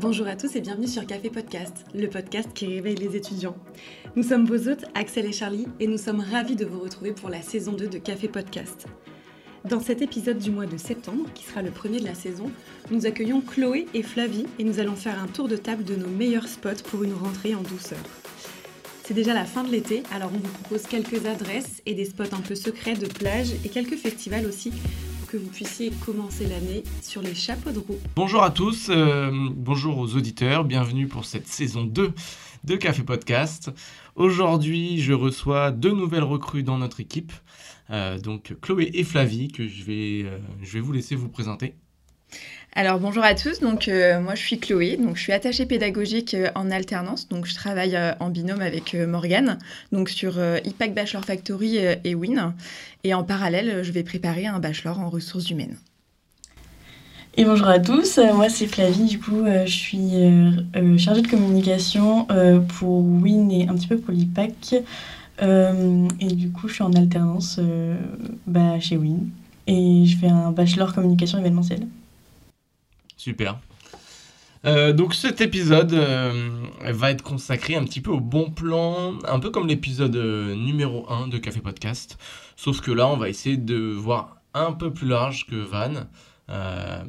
Bonjour à tous et bienvenue sur Café Podcast, le podcast qui réveille les étudiants. Nous sommes vos hôtes, Axel et Charlie, et nous sommes ravis de vous retrouver pour la saison 2 de Café Podcast. Dans cet épisode du mois de septembre, qui sera le premier de la saison, nous accueillons Chloé et Flavie et nous allons faire un tour de table de nos meilleurs spots pour une rentrée en douceur. C'est déjà la fin de l'été, alors on vous propose quelques adresses et des spots un peu secrets de plage et quelques festivals aussi que vous puissiez commencer l'année sur les chapeaux de roue. Bonjour à tous, euh, bonjour aux auditeurs, bienvenue pour cette saison 2 de Café Podcast. Aujourd'hui, je reçois deux nouvelles recrues dans notre équipe, euh, donc Chloé et Flavie, que je vais, euh, je vais vous laisser vous présenter. Alors bonjour à tous, donc euh, moi je suis Chloé, donc je suis attachée pédagogique euh, en alternance, donc je travaille euh, en binôme avec Morgane, donc sur IPAC Bachelor Factory et WIN, et en parallèle je vais préparer un bachelor en ressources humaines. Et bonjour à tous, moi c'est Flavie, du coup je suis chargée de communication pour WIN et un petit peu pour l'IPAC, et du coup je suis en alternance bah, chez WIN, et je fais un bachelor communication événementielle. Super. Euh, donc cet épisode euh, va être consacré un petit peu au bon plan, un peu comme l'épisode euh, numéro 1 de Café Podcast. Sauf que là, on va essayer de voir un peu plus large que Van,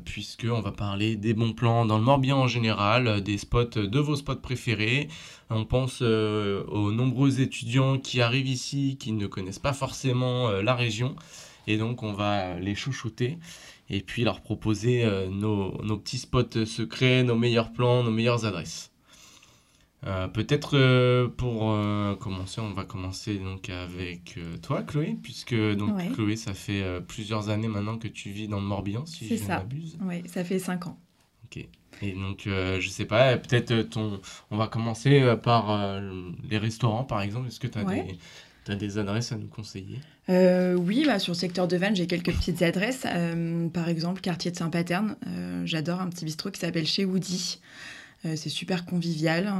puisqu'on va parler des bons plans dans le Morbihan en général, des spots, de vos spots préférés. On pense aux nombreux étudiants qui arrivent ici, qui ne connaissent pas forcément la région. Et donc on va les chouchouter et puis leur proposer euh, nos, petits spots secrets, nos meilleurs plans, nos meilleures adresses. Euh, peut-être euh, pour commencer, on va commencer donc avec toi, Chloé, puisque donc Chloé, ça fait plusieurs années maintenant que tu vis dans le Morbihan, si je ne m'abuse. Oui, ça fait cinq ans. Ok. Et donc, je sais pas, peut-être ton. On va commencer par les restaurants, par exemple. Est-ce que tu as des des adresses à nous conseiller euh, Oui, bah, sur le secteur de Vannes, j'ai quelques petites adresses. Euh, par exemple, quartier de Saint-Paterne. Euh, j'adore un petit bistrot qui s'appelle Chez Woody. c'est super convivial.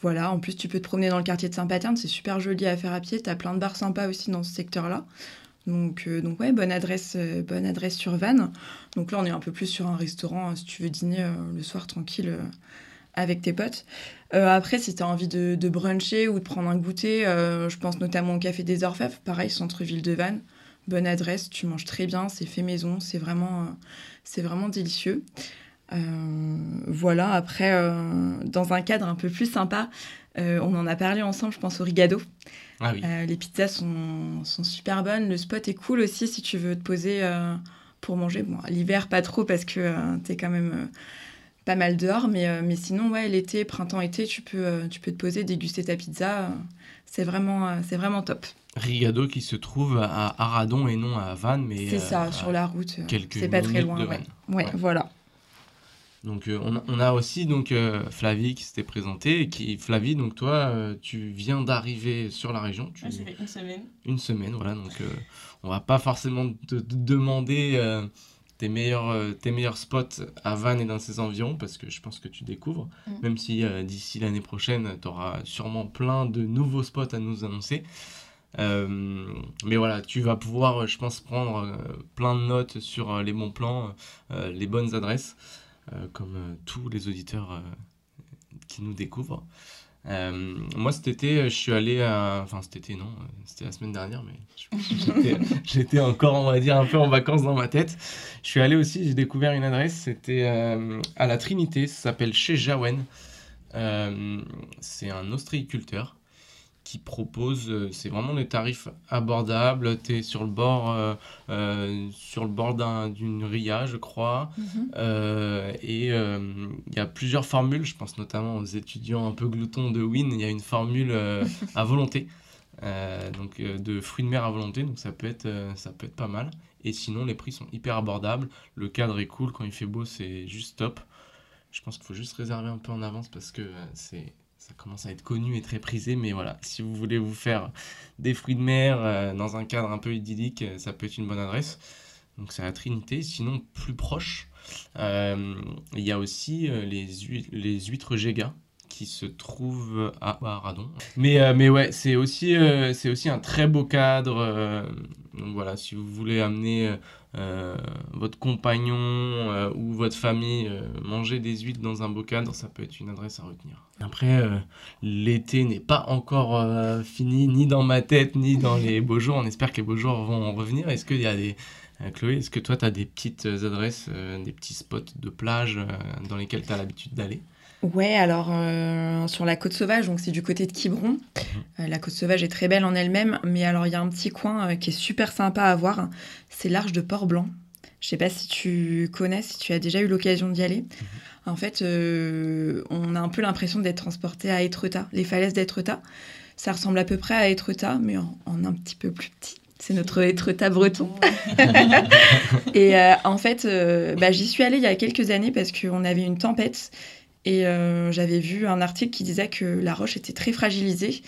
voilà, en plus, tu peux te promener dans le quartier de Saint-Paterne. C'est super joli à faire à pied. Tu as plein de bars sympas aussi dans ce secteur-là. Donc, donc ouais, bonne adresse, bonne adresse sur Vannes. Donc là, on est un peu plus sur un restaurant, si tu veux dîner le soir tranquille avec tes potes. Euh, après, si tu as envie de, bruncher ou de prendre un goûter, euh, je pense notamment au Café des Orfèvres, pareil, centre-ville de Vannes. Bonne adresse, tu manges très bien, c'est fait maison, c'est vraiment, euh, c'est vraiment délicieux. voilà, après, dans un cadre un peu plus sympa, on en a parlé ensemble, je pense au Rigado. Ah oui. les pizzas sont, sont, super bonnes, le spot est cool aussi si tu veux te poser pour manger. Bon, l'hiver, pas trop parce que tu es quand même pas mal dehors, mais, euh, mais sinon, ouais, l'été, printemps-été, tu peux, euh, tu peux te poser, déguster ta pizza. Euh, c'est vraiment, c'est vraiment top. Rigado qui se trouve à Aradon et non à Vannes, mais c'est ça, sur la route. C'est pas très loin. Ouais. Ouais, voilà. Donc on, on, a aussi donc Flavie qui s'était présentée et qui Flavie donc toi tu viens d'arriver sur la région. Tu... ça fait une semaine. Une semaine voilà donc on va pas forcément te demander tes meilleurs, euh, tes meilleurs spots à Vannes et dans ses environs, parce que je pense que tu découvres, mm. même si euh, d'ici l'année prochaine, tu auras sûrement plein de nouveaux spots à nous annoncer. Euh, mais voilà, tu vas pouvoir, je pense, prendre plein de notes sur les bons plans, les bonnes adresses, comme tous les auditeurs qui nous découvrent. Euh, moi, cet été, je suis allé à... Enfin, cet été, non, c'était la semaine dernière, mais j'étais encore, on va dire, un peu en vacances dans ma tête. Je suis allé aussi, j'ai découvert une adresse, c'était euh, à la Trinité, ça s'appelle chez Jawen. Euh, c'est un ostréiculteur qui propose, euh, c'est vraiment des tarifs abordables. Tu es sur le bord, euh, euh, sur le bord d'une ria, je crois. Mhm. et il y a plusieurs formules, je pense notamment aux étudiants un peu gloutons de Win. Il y a une formule à volonté. donc de fruits de mer à volonté, donc ça peut être, ça peut être pas mal. Et sinon, les prix sont hyper abordables. Le cadre est cool, quand il fait beau, c'est juste top. Je pense qu'il faut juste réserver un peu en avance parce que c'est ça commence à être connu et très prisé, mais voilà, si vous voulez vous faire des fruits de mer euh, dans un cadre un peu idyllique, euh, ça peut être une bonne adresse. Donc c'est la Trinité. Sinon, plus proche, euh, il y a aussi les, les huîtres Géga, qui se trouve à Radon. Mais, mais ouais, c'est aussi, c'est aussi un très beau cadre. Donc voilà, si vous voulez amener euh, votre compagnon euh, ou votre famille euh, manger des huîtres dans un cadre, ça peut être une adresse à retenir. Après, l'été n'est pas encore fini, ni dans ma tête, ni dans les beaux jours. On espère que les beaux jours vont revenir. Est-ce qu'il y a des... Chloé, est-ce que toi, tu as des petites adresses, des petits spots de plage dans lesquels tu as l'habitude d'aller? Ouais, alors euh, sur la côte sauvage, donc c'est du côté de Quiberon. Mhm. Euh, la côte sauvage est très belle en elle-même, mais alors il y a un petit coin euh, qui est super sympa à voir. C'est l'arche de Port-Blanc. Je sais pas si tu connais, si tu as déjà eu l'occasion d'y aller. Mhm. En fait, on a un peu l'impression d'être transporté à Étretat, les falaises d'Étretat. Ça ressemble à peu près à Étretat, mais en, un petit peu plus petit. C'est notre Étretat breton. et en fait, bah, j'y suis allée il y a quelques années parce qu'on avait une tempête et euh, j'avais vu un article qui disait que la roche était très fragilisée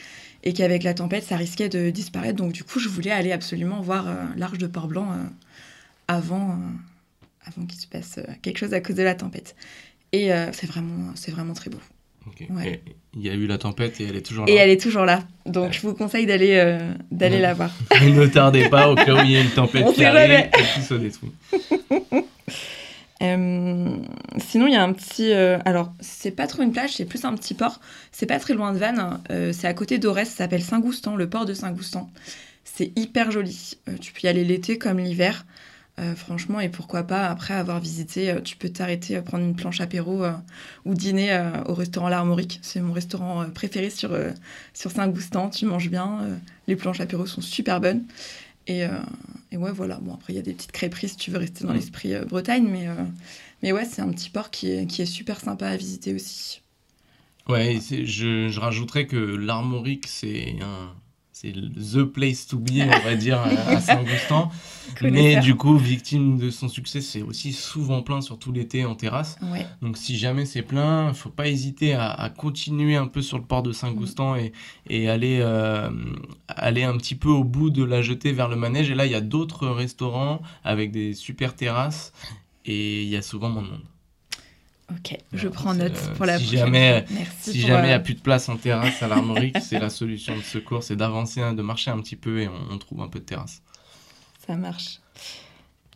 et qu'avec la tempête, ça risquait de disparaître. Donc du coup, je voulais aller absolument voir euh, l'arche de Port-Blanc euh, avant, avant qu'il se passe quelque chose à cause de la tempête. Et c'est vraiment, c'est vraiment très beau. Il y a eu la tempête et elle est toujours là. Et elle est toujours là. Donc je vous conseille d'aller d'aller la voir. ne tardez pas au cas où il y a une tempête qui arrive et tout se détruit. Euh, sinon, il y a un petit. Euh, alors, c'est pas trop une plage, c'est plus un petit port. C'est pas très loin de Vannes. Euh, c'est à côté d'Aurès, ça s'appelle Saint-Goustan, le port de Saint-Goustan. C'est hyper joli. tu peux y aller l'été comme l'hiver. franchement, et pourquoi pas, après avoir visité, tu peux t'arrêter, prendre une planche apéro ou dîner au restaurant L'Armorique. C'est mon restaurant préféré sur, sur Saint-Goustan. Tu manges bien, les planches apéro sont super bonnes. Et, et ouais, voilà. Bon, après, il y a des petites crêperies si tu veux rester dans mm. l'esprit euh, Bretagne, mais, euh, mais ouais, c'est un petit port qui est, qui est super sympa à visiter aussi. Ouais, je, je rajouterais que l'Armorique, c'est un, c'est the place to be, on va dire, à Saint-Augustin. Mais du coup, victime de son succès, c'est aussi souvent plein, surtout l'été en terrasse. Donc si jamais c'est plein, il faut pas hésiter à, continuer un peu sur le port de Saint-Goustan et, et aller, euh, aller un petit peu au bout de la jetée vers le manège. Et là, il y a d'autres restaurants avec des super terrasses et il y a souvent moins de monde. Ok, je prends note euh, pour la si Jamais, si jamais il n'y a plus de place en terrasse à l'Armorique, c'est la solution de secours, c'est d'avancer, de marcher un petit peu et on, trouve un peu de terrasse. Ça marche.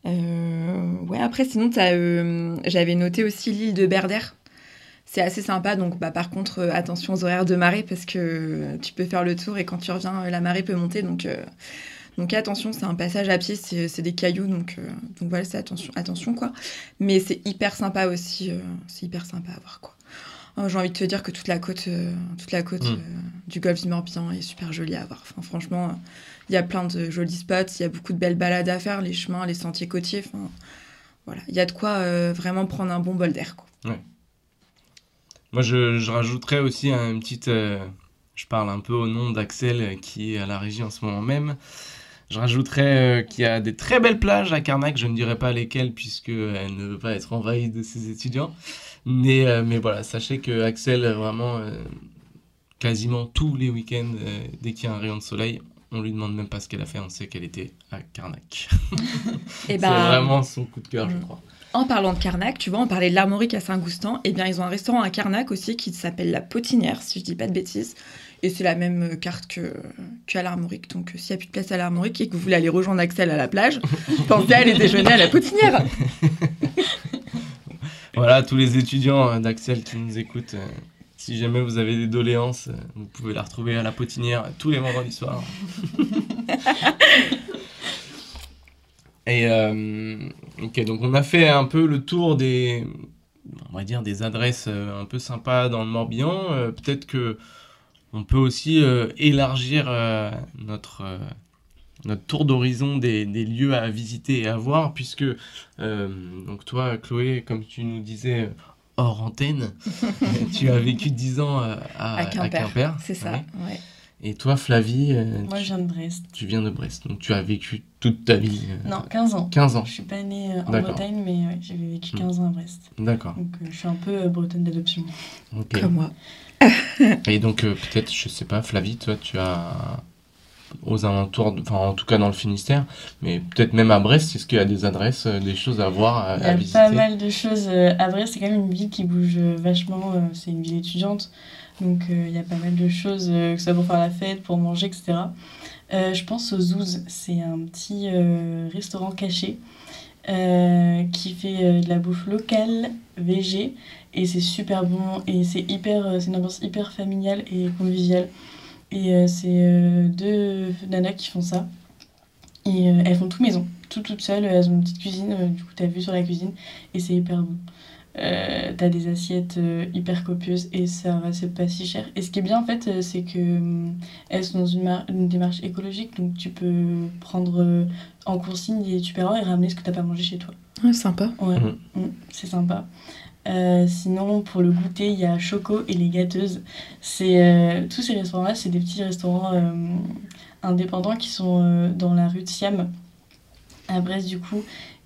Euh, ouais, après, sinon, euh, j'avais noté aussi l'île de Berder. C'est assez sympa, donc bah, par contre, attention aux horaires de marée parce que tu peux faire le tour et quand tu reviens, la marée peut monter. Donc, donc attention, c'est un passage à pied, c'est des cailloux, donc, euh, donc voilà, c'est attention, attention quoi. Mais c'est hyper sympa aussi, euh, c'est hyper sympa à voir quoi. Euh, j'ai envie de te dire que toute la côte, toute la côte mm. du golfe du Morbihan est super jolie à voir. Enfin, franchement, il y a plein de jolis spots, il y a beaucoup de belles balades à faire, les chemins, les sentiers côtiers. Enfin, voilà, il y a de quoi vraiment prendre un bon bol d'air. Quoi. Moi, je, je, rajouterais aussi une petite. je parle un peu au nom d'Axel qui est à la régie en ce moment même. Je rajouterais euh, qu'il y a des très belles plages à Carnac, je ne dirais pas lesquelles puisqu'elle ne veut pas être envahie de ses étudiants. Mais, euh, mais voilà, sachez que Axel, vraiment, euh, quasiment tous les week-ends, dès qu'il y a un rayon de soleil, on lui demande même pas ce qu'elle a fait, on sait qu'elle était à Carnac. Eh ben, C'est vraiment son coup de cœur, je crois. En parlant de Carnac, tu vois, on parlait de l'Armorique à Saint-Goustan, et eh bien ils ont un restaurant à Carnac aussi qui s'appelle La Potinière, si je dis pas de bêtises. Et c'est la même euh, carte que qu'à l'Armorique. Donc euh, s'il n'y a plus de place à l'Armorique et que vous voulez aller rejoindre Axel à la plage, pensez à aller déjeuner à la Potinière. voilà, tous les étudiants euh, d'Axel qui nous écoutent. Si jamais vous avez des doléances, vous pouvez la retrouver à la potinière tous les vendredis soirs. Et ok, donc on a fait un peu le tour des, on va dire des adresses un peu sympas dans le Morbihan. Peut-être que on peut aussi euh, élargir euh, notre, euh, notre tour d'horizon des, lieux à visiter et à voir, puisque donc toi, Chloé, comme tu nous disais hors antenne, tu as vécu 10 ans à, Quimper. C'est ça, Et toi, Flavie Moi, je viens de Brest. Tu viens de Brest, donc tu as vécu toute ta vie Non, 15 ans. 15 ans. Je suis pas née en Bretagne, mais j'ai vécu 15 ans à Brest. D'accord. Donc je suis un peu bretonne d'adoption. Comme moi. Et donc, euh, peut-être, je sais pas, Flavie, toi, tu as aux alentours, enfin en tout cas dans le Finistère, mais peut-être même à Brest, est-ce qu'il y a des adresses, euh, des choses à voir, à, visiter Il y a pas mal de choses euh, à Brest, c'est quand même une ville qui bouge vachement, c'est une ville étudiante, Donc il y a pas mal de choses, que ce soit pour faire la fête, pour manger, etc. je pense aux Zouz, c'est un petit restaurant caché qui fait de la bouffe locale, végé, et c'est super bon, et c'est hyper, c'est une ambiance hyper familiale et conviviale. Et c'est deux nanas qui font ça. Et elles font tout maison tout toutes seules. Elles ont une petite cuisine, euh, du coup, tu as vu sur la cuisine, et c'est hyper bon. Euh, t'as des assiettes euh, hyper copieuses et ça va, c'est pas si cher. Et ce qui est bien en fait, c'est que elles sont dans une, une, démarche écologique, donc tu peux prendre en consigne des tupperwares et ramener ce que t'as pas mangé chez toi. Ouais, sympa. Ouais, mmh. Mmh, c'est sympa. sinon, pour le goûter, il y a Choco et les gâteuses. C'est tous ces restaurants-là, c'est des petits restaurants indépendants qui sont dans la rue de Siam à Brest du coup.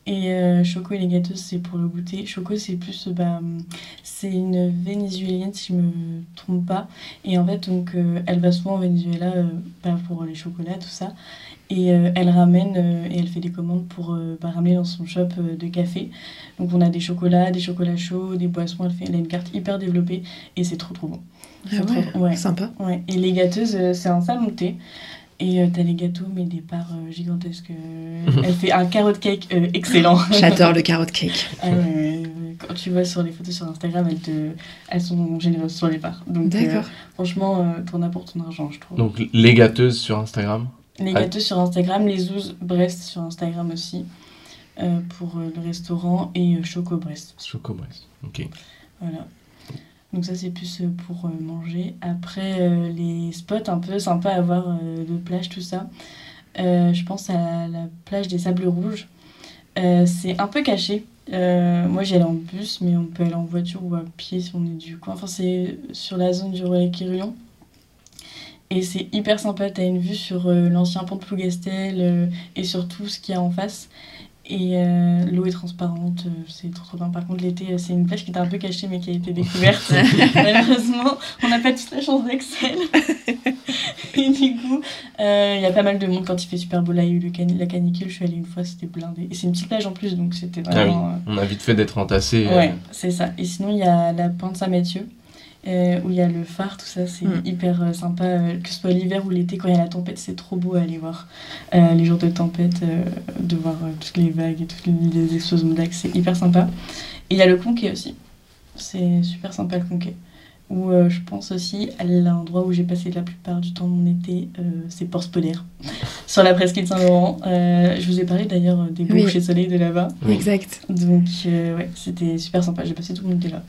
Et euh, Choco et les gâteaux, c'est pour le goûter. Choco, c'est plus. Bah, c'est une vénézuélienne, si je me trompe pas. Et en fait, donc, euh, elle va souvent au Venezuela euh, bah, pour les chocolats, tout ça. Et elle ramène et elle fait des commandes pour bah, ramener dans son shop de café. Donc, on a des chocolats, des chocolats chauds, des boissons. Elle, fait, elle a une carte hyper développée et c'est trop trop bon. Ah ouais, ouais, sympa. Ouais. Et les gâteuses, c'est un salon de thé. Et euh, t'as les gâteaux, mais des parts euh, gigantesques. Euh, elle fait un carrot cake excellent. J'adore le carrot cake. Ah quand tu vois sur les photos sur Instagram, elles, te... elles sont généreuses sur les parts. D'accord. franchement, t'en as pour ton argent, je trouve. Donc les gâteuses sur Instagram? Les gâteuses sur Instagram, les ouzes Brest sur Instagram aussi. pour le restaurant et Choco Brest. Choco Brest, ok. Voilà. Donc ça c'est plus euh, pour euh, manger. Après euh, les spots un peu sympas à voir de plage, tout ça. je pense à la plage des Sables Rouges. c'est un peu caché. moi j'y allais en bus, mais on peut aller en voiture ou à pied si on est du coin. Enfin c'est sur la zone du relais Quirion. Et c'est hyper sympa, t'as une vue sur l'ancien pont de Plougastel et sur tout ce qu'il y a en face. Et euh, l'eau est transparente, euh, c'est trop trop bien. Par contre, l'été, euh, c'est une plage qui était un peu cachée mais qui a été découverte. Malheureusement, on n'a pas toute la chance d'Excel. et du coup, il y a pas mal de monde quand il fait super beau. Là, il y a eu le la canicule, je suis allée une fois, c'était blindé. Et c'est une petite plage en plus, donc c'était ah vraiment. On a vite fait d'être entassé. Ouais, c'est ça. Et sinon, il y a la pointe Saint-Mathieu. Euh, où il y a le phare, tout ça, c'est mm. hyper euh, sympa. Euh, que ce soit l'hiver ou l'été, quand il y a la tempête, c'est trop beau à aller voir. les jours de tempête, de voir toutes les vagues et toutes les, explosions de c'est hyper sympa. Et il y a le Conquet aussi. C'est super sympa le Conquet où euh, je pense aussi à l'endroit où j'ai passé la plupart du temps de mon été, euh, c'est Port Spolaire, sur la presqu'île Saint-Laurent. Euh, je vous ai parlé d'ailleurs des beaux oui. soleil de là-bas. Exact. Donc, ouais, c'était super sympa. J'ai passé tout mon été là.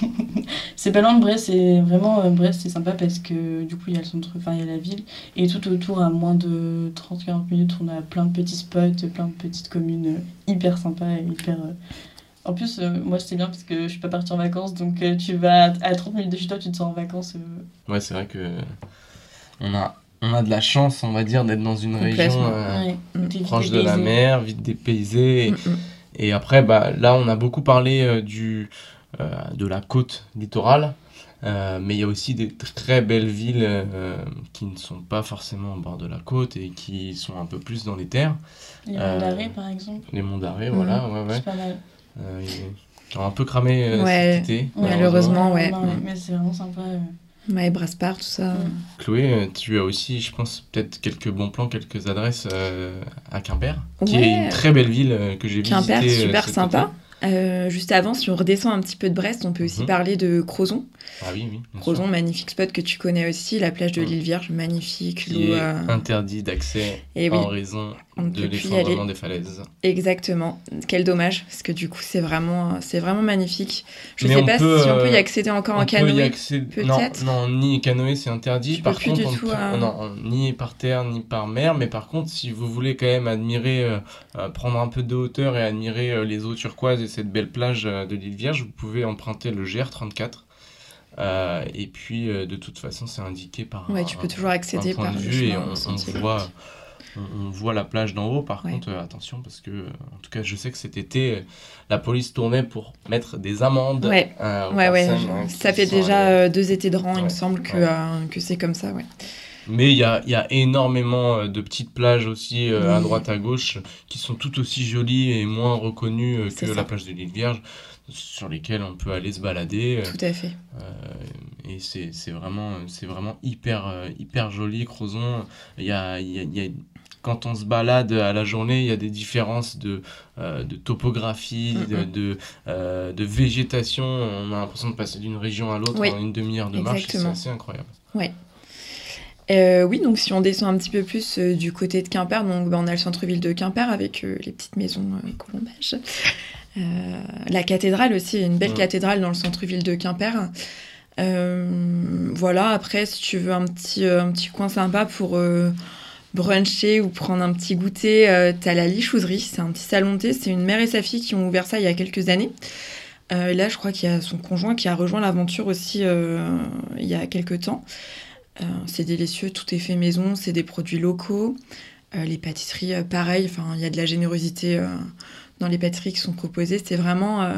c'est pas loin de Brest, c'est vraiment Brest, c'est sympa parce que du coup, il y a le centre, enfin, il y a la ville, et tout autour, à moins de 30-40 minutes, on a plein de petits spots, plein de petites communes hyper sympas et hyper en plus, euh, moi, c'était bien parce que je suis pas partie en vacances, donc euh, tu vas à 30 minutes de chez toi, tu te sens en vacances. Euh. Ouais, c'est vrai que on a, on a de la chance, on va dire, d'être dans une région proche de la mer, vite dépaysée. Et, mm, mm. et, après, bah, là, on a beaucoup parlé du, de la côte littorale. mais il y a aussi des très belles villes qui ne sont pas forcément au bord de la côte et qui sont un peu plus dans les terres. Les monts d'arrêt, par exemple. Les monts d'arrêt, voilà. Ouais, ouais. C'est pas mal. Euh, ils ont un peu cramé euh, cet été. Malheureusement, ouais. mais c'est vraiment sympa. Ouais, Braspar, tout ça. Chloé, euh, tu as aussi, je pense, peut-être quelques bons plans, quelques adresses à Quimper, qui est une très belle ville que j'ai visitée. Quimper, super sympa. Euh, juste avant, si on redescend un petit peu de Brest, on peut aussi mhm. parler de Crozon. Ah oui, oui. Crozon, magnifique spot que tu connais aussi, la plage de mhm. l'île Vierge, magnifique. Qui est euh, interdit d'accès en raison de l'effondrement des falaises. Exactement. Quel dommage, parce que du coup, c'est vraiment, c'est vraiment magnifique. Je ne sais pas si on peut y euh, accéder encore en canoë. Peut-être. Non, ni canoë, c'est interdit. par contre, non, ni par terre, ni par mer. Mais par contre, si vous voulez quand même admirer, prendre un peu de hauteur et admirer les eaux turquoises cette belle plage euh, de l'île Vierge, vous pouvez emprunter le GR34. Euh, et puis, euh, de toute façon, c'est indiqué par. Ouais, tu peux toujours accéder par vue et on, voit, on, voit la plage d'en haut. Par contre, attention, parce que, en tout cas, je sais que cet été, la police tournait pour mettre des amendes. Ouais, ouais, ouais. Hein, ça fait déjà deux étés de rang, il me semble que, que c'est comme ça, ouais. Mais il y a, y a, énormément de petites plages aussi à droite à gauche qui sont tout aussi jolies et moins reconnues que la plage de l'île Vierge sur lesquelles on peut aller se balader. Tout à fait. et c'est vraiment, vraiment hyper, hyper joli, Crozon. Il y a, y, a, y a quand on se balade à la journée, il y a des différences de, euh, de topographie, de, euh, de, végétation. On a l'impression de passer d'une région à l'autre en une demi-heure de marche. C'est assez incroyable. Ouais. Euh, oui, donc si on descend un petit peu plus du côté de Quimper, donc, ben, on a le centre-ville de Quimper avec les petites maisons colombages. la cathédrale aussi, une belle cathédrale dans le centre-ville de Quimper. voilà, après, si tu veux un petit, un petit coin sympa pour bruncher ou prendre un petit goûter, euh, t'as la Lichouserie, c'est un petit salon de thé, c'est une mère et sa fille qui ont ouvert ça il y a quelques années. Euh, là, je crois qu'il y a son conjoint qui a rejoint l'aventure aussi euh, il y a quelques temps. C'est délicieux, tout est fait maison, c'est des produits locaux. les pâtisseries, pareil, enfin, il y a de la générosité dans les pâtisseries qui sont proposées. C'est vraiment,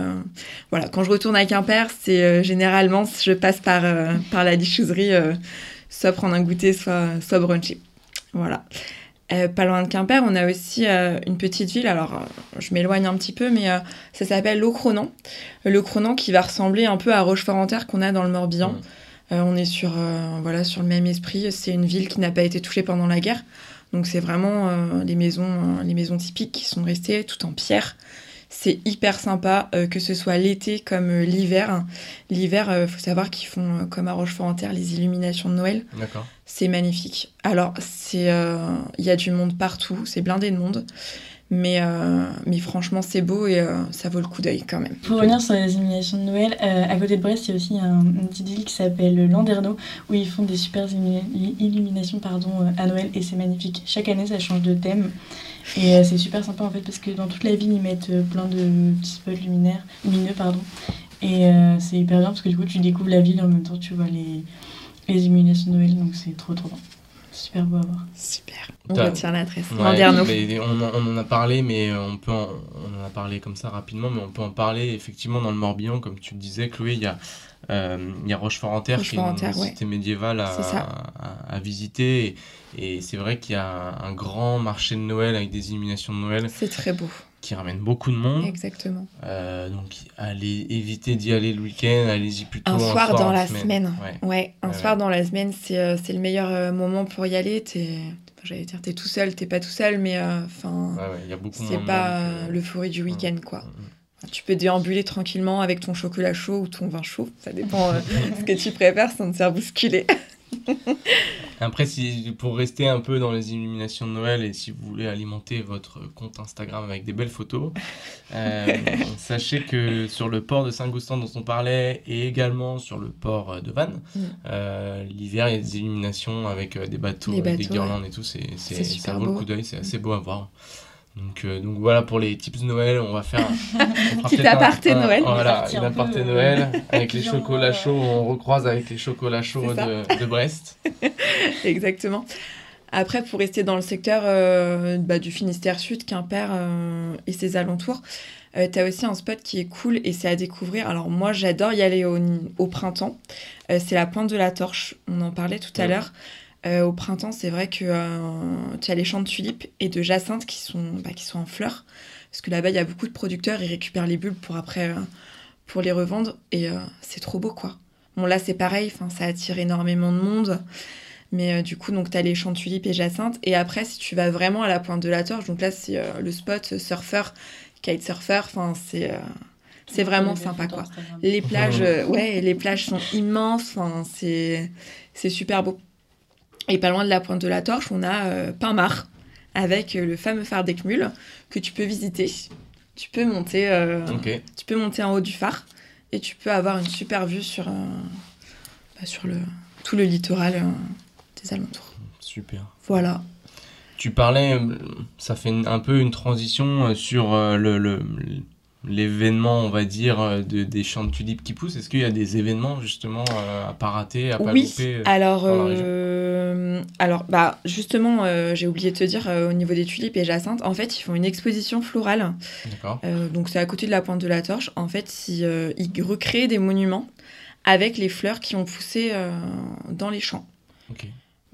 voilà, quand je retourne à Quimper, c'est généralement je passe par par la lichouserie, soit prendre un goûter, soit soit bruncher. Voilà. Euh, pas loin de Quimper, on a aussi euh, une petite ville, alors euh, je m'éloigne un petit peu, mais ça s'appelle. Le Cronan qui va ressembler un peu à Rochefort-en-Terre qu'on a dans le Morbihan. On est sur, voilà, sur le même esprit. C'est une ville qui n'a pas été touchée pendant la guerre. Donc c'est vraiment les, maisons, les maisons typiques qui sont restées tout en pierre. C'est hyper sympa, euh, que ce soit l'été comme euh, l'hiver. L'hiver, il euh, faut savoir qu'ils font, comme à Rochefort-en-Terre, les illuminations de Noël. D'accord. C'est magnifique. Alors, il y a du monde partout, c'est blindé de monde. Mais, mais franchement, c'est beau et ça vaut le coup d'œil quand même. Pour revenir sur les illuminations de Noël, à côté de Brest, il y a aussi un, une petite ville qui s'appelle Landerneau où ils font des super illuminations pardon, à Noël et c'est magnifique. Chaque année, ça change de thème. Et euh, c'est super sympa en fait parce que dans toute la ville ils mettent euh, plein de petits spots lumineux pardon. Et euh, c'est hyper bien parce que du coup tu découvres la ville en même temps tu vois les, les illuminations de Noël donc c'est trop trop bien. Super beau à voir. Super. On retient l'adresse. Ouais, on, on, en a parlé, mais on peut en, on en a parlé comme ça rapidement, mais on peut en parler effectivement dans le Morbihan, comme tu le disais, Chloé. Il y a, euh, il y a Rochefort-en-Terre qui est une cité médiévale à, à, visiter. Et, c'est vrai qu'il y a un, grand marché de Noël avec des illuminations de Noël. C'est très beau. Qui ramène beaucoup de monde. Exactement. Euh, donc, allez éviter d'y aller le week-end, allez-y plutôt un, soir, dans la semaine. Ouais. un soir dans la semaine, c'est euh, le meilleur moment pour y aller. Es... J'allais dire, t'es tout seul, t'es pas tout seul, mais enfin, c'est pas le forêt du week-end, quoi. Mm, mm. Tu peux déambuler tranquillement avec ton chocolat chaud ou ton vin chaud. Ça dépend euh, ce que tu préfères sans te faire bousculer. Après, si, pour rester un peu dans les illuminations de Noël et si vous voulez alimenter votre compte Instagram avec des belles photos, euh, sachez que sur le port de Saint-Goustan dont on parlait et également sur le port de Vannes, mm. euh, l'hiver il y a des illuminations avec des bateaux, des guirlandes et tout. C'est, ça vaut le coup d'œil, c'est assez beau à voir. Donc, euh, donc voilà pour les tips de Noël, on va faire un petit aparté Noël. Voilà, une aparté Noël avec les chocolats chauds, on recroise avec les chocolats chauds de, de, Brest. Exactement. Après, pour rester dans le secteur euh, bah, du Finistère Sud, Quimper euh, et ses alentours, tu as aussi un spot qui est cool et c'est à découvrir. Alors moi, j'adore y aller au, au printemps. c'est la pointe de la Torche, on en parlait tout à l'heure. Euh, au printemps, c'est vrai que euh, tu as les champs de tulipes et de jacinthes qui sont, bah, qui sont en fleurs. Parce que là-bas, il y a beaucoup de producteurs, ils récupèrent les bulbes pour après euh, pour les revendre. Et c'est trop beau, quoi. Bon, là, c'est pareil, ça attire énormément de monde. Mais du coup, donc, tu as les champs de tulipes et jacinthes. Et après, si tu vas vraiment à la pointe de la torche, donc là, c'est le spot surfeur, kitesurfer, enfin, c'est c'est vraiment sympa quoi. Les plages, ouais, les plages sont immenses, enfin c'est c'est super beau. Et pas loin de la pointe de la Torche, on a euh, Pinmar, avec euh, le fameux phare d'Ecmul, que tu peux visiter. Tu peux monter, euh, tu peux monter en haut du phare et tu peux avoir une super vue sur, bah, sur le, tout le littoral des alentours. Super. Voilà. Tu parlais, ça fait un peu une transition sur le, le l'événement, on va dire, euh, de, des champs de tulipes qui poussent Est-ce qu'il y a des événements justement euh, à pas rater, à pas oui. louper euh, alors, alors bah, justement, j'ai oublié de te dire, au niveau des tulipes et jacinthes, en fait, ils font une exposition florale. D'accord. donc c'est à côté de la pointe de la torche. En fait, ils, ils recréent des monuments avec les fleurs qui ont poussé dans les champs. Ok.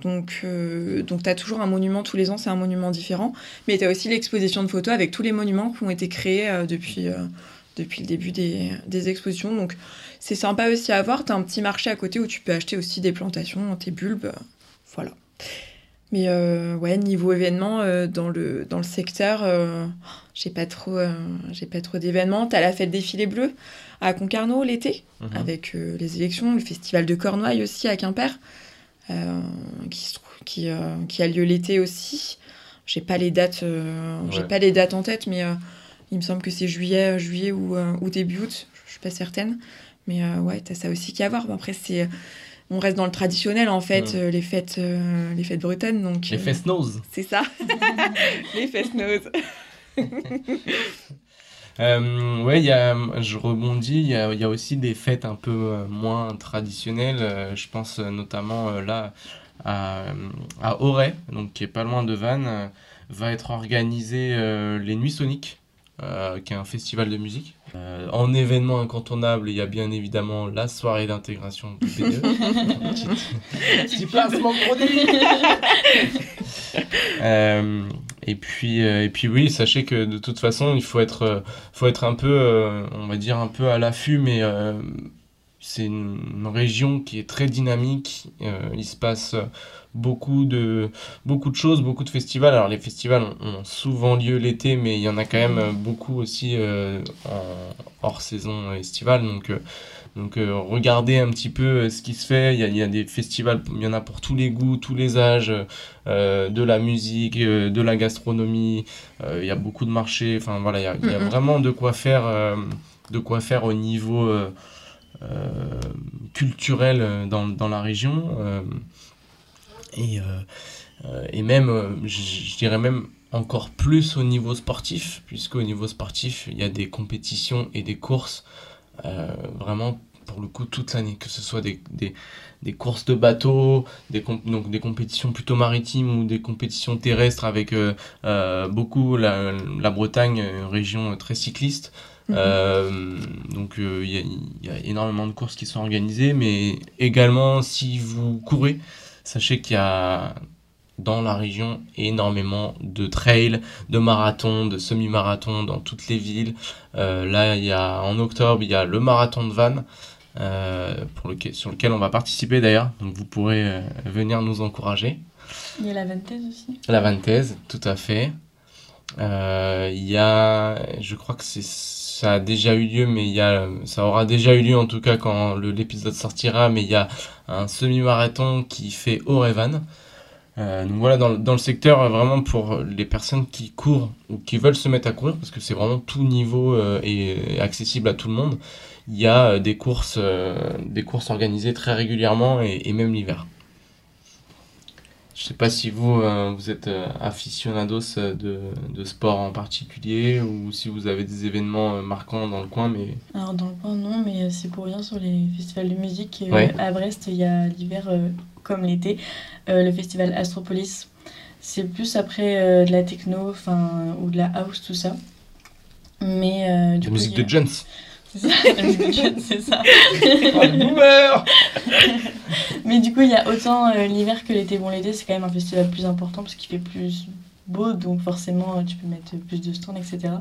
Donc, euh, donc tu as toujours un monument tous les ans, c'est un monument différent. Mais tu as aussi l'exposition de photos avec tous les monuments qui ont été créés euh, depuis, euh, depuis le début des, des expositions. Donc, c'est sympa aussi à voir. Tu as un petit marché à côté où tu peux acheter aussi des plantations, tes bulbes. voilà. Mais ouais, niveau événement, dans, le, dans le secteur, j'ai pas trop, j'ai pas trop d'événements. Tu as la fête des filets bleus à Concarneau l'été, mhm. avec les élections, le festival de Cornouailles aussi à Quimper. Euh, qui, qui, euh, qui, a lieu l'été aussi. J'ai pas les dates, euh, j'ai pas les dates en tête, mais il me semble que c'est juillet, juillet ou, ou, début août. Je suis pas certaine, mais ouais, t'as ça aussi qui à voir. après, c'est on reste dans le traditionnel en fait, les fêtes, les fêtes bretonnes. Donc, les fest nose. C'est ça, les fest. Euh, ouais, y a, je rebondis, il y a, y a, aussi des fêtes un peu euh, moins traditionnelles. Euh, je pense notamment là à, à Auray, donc qui est pas loin de Vannes, va être organisé les Nuits Soniques. qui est un festival de musique. en événement incontournable, il y a bien évidemment la soirée d'intégration du petit, petit placement produit et puis, euh, et puis oui, sachez que de toute façon, il faut être, euh, faut être un peu, euh, on va dire un peu à l'affût, mais c'est une, région qui est très dynamique. il se passe beaucoup de, beaucoup de choses, beaucoup de festivals. Alors les festivals ont, souvent lieu l'été, mais il y en a quand même beaucoup aussi hors saison estivale. Donc donc euh, regardez un petit peu euh, ce qui se fait. Il y a, il y a, des festivals, il y en a pour tous les goûts, tous les âges, euh, de la musique, de la gastronomie. il y a beaucoup de marchés. Enfin voilà, il y a, il y a vraiment de quoi faire, de quoi faire au niveau culturel dans, dans, la région. et, et même, je dirais même encore plus au niveau sportif, puisqu'au niveau sportif, il y a des compétitions et des courses vraiment pour le coup toute l'année, que ce soit des, des, des courses de bateaux, des, donc des compétitions plutôt maritimes ou des compétitions terrestres avec euh, euh, beaucoup la, la, Bretagne, une région très cycliste. Mhm. donc il y, y, a énormément de courses qui sont organisées, mais également si vous courez, sachez qu'il y a dans la région énormément de trails, de marathons, de semi-marathons dans toutes les villes. Euh, là, il y a, en octobre, il y a le marathon de Vannes. Euh, pour lequel, sur lequel on va participer d'ailleurs, donc vous pourrez euh, venir nous encourager. Il y a la Vantaise aussi. La Vantaise, tout à fait. il y a, je crois que c'est ça a déjà eu lieu, mais il y a, ça aura déjà eu lieu en tout cas quand l'épisode sortira, mais il y a un semi-marathon qui fait Orevan. Euh, donc voilà, dans, dans, le secteur, euh, vraiment pour les personnes qui courent ou qui veulent se mettre à courir, parce que c'est vraiment tout niveau euh, et, accessible à tout le monde, il y a des courses, des courses organisées très régulièrement et, et même l'hiver. Je sais pas si vous, vous êtes aficionados de, de, sport en particulier ou si vous avez des événements marquants dans le coin. Mais... Alors dans le coin non, mais c'est pour rien sur les festivals de musique. À Brest, il y a l'hiver comme l'été, euh, le festival Astropolis. C'est plus après euh, de la techno enfin ou de la house, tout ça. Mais euh, du musique de Jones. C'est ça, la musique de Jones, c'est ça. oh, Mais du coup, il y a autant l'hiver que l'été. Bon, l'été, c'est quand même un festival plus important parce qu'il fait plus beau, donc forcément, tu peux mettre plus de stands, etc.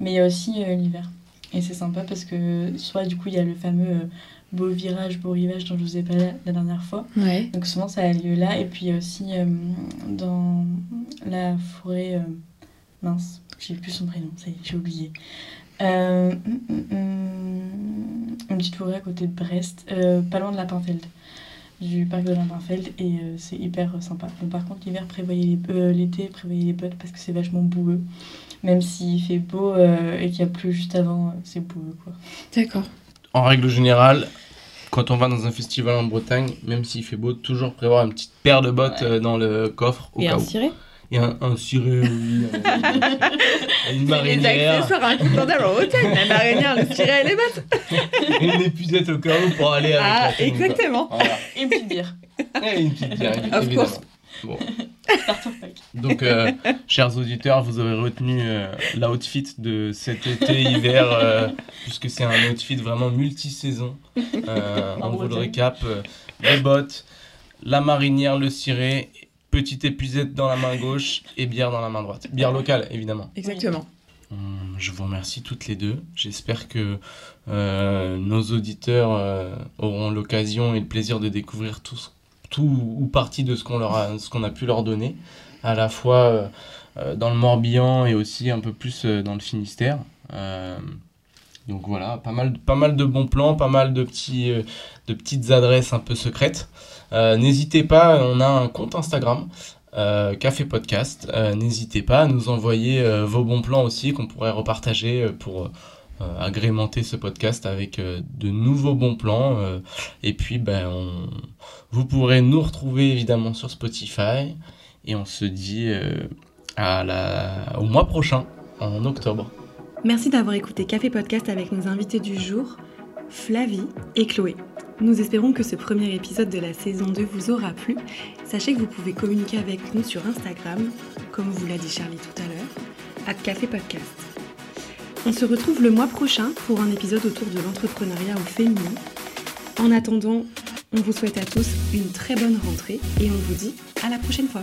Mais il y a aussi l'hiver. Et c'est sympa parce que soit du coup, il y a le fameux beau virage, beau rivage dont je vous ai parlé la dernière fois. Donc souvent ça a lieu là. Et puis aussi euh, dans la forêt euh, mince, j'ai plus son prénom, j'ai oublié. Euh, hum, hum, hum, une petite forêt à côté de Brest, pas loin de Lapinfeld, du parc de Lapinfeld, et c'est hyper sympa. Bon, par contre, l'hiver, prévoyez l'été, prévoyez les bottes parce que c'est vachement boueux. Même s'il fait beau et qu'il y a plu juste avant, c'est boueux quoi. D'accord en règle générale, quand on va dans un festival en Bretagne, même s'il fait beau, toujours prévoir une petite paire de bottes euh, dans le coffre au Et un ciré? Et un, un ciré, oui. une marinière. Les accessoires incontournables en hôtel, la marinière, le ciré et les bottes. une épuisette au cas où pour aller avec Ah, exactement. Et une petite bière. Et une petite bière, évidemment. Bon. Donc, euh, chers auditeurs, vous aurez retenu euh, l'outfit de cet été-hiver, euh, puisque c'est un outfit vraiment multi-saison. on vous le récap les bottes, la marinière, le ciré, petite épuisette dans la main gauche et bière dans la main droite. Bière locale, évidemment. Exactement. Hum, Je vous remercie toutes les deux. J'espère que euh, nos auditeurs euh, auront l'occasion et le plaisir de découvrir tout, ce- tout ou partie de ce qu'on leur a, ce qu'on a pu leur donner, à la fois euh, dans le Morbihan et aussi un peu plus euh, dans le Finistère. Euh, donc voilà, pas mal, pas mal de bons plans, pas mal de, petits, euh, de petites adresses un peu secrètes. Euh, N'hésitez pas, on a un compte Instagram euh, Café Podcast. Euh, N'hésitez pas à nous envoyer vos bons plans aussi qu'on pourrait repartager pour agrémenter ce podcast avec de nouveaux bons plans. et puis, ben, vous pourrez nous retrouver évidemment sur Spotify. Et on se dit au mois prochain, en octobre. Merci d'avoir écouté Café Podcast avec nos invités du jour, Flavie et Chloé. Nous espérons que ce premier épisode de la saison 2 vous aura plu. Sachez que vous pouvez communiquer avec nous sur Instagram, comme vous l'a dit Charlie tout à l'heure, à Café Podcast. On se retrouve le mois prochain pour un épisode autour de l'entrepreneuriat au féminin. En attendant, on vous souhaite à tous une très bonne rentrée et on vous dit à la prochaine fois.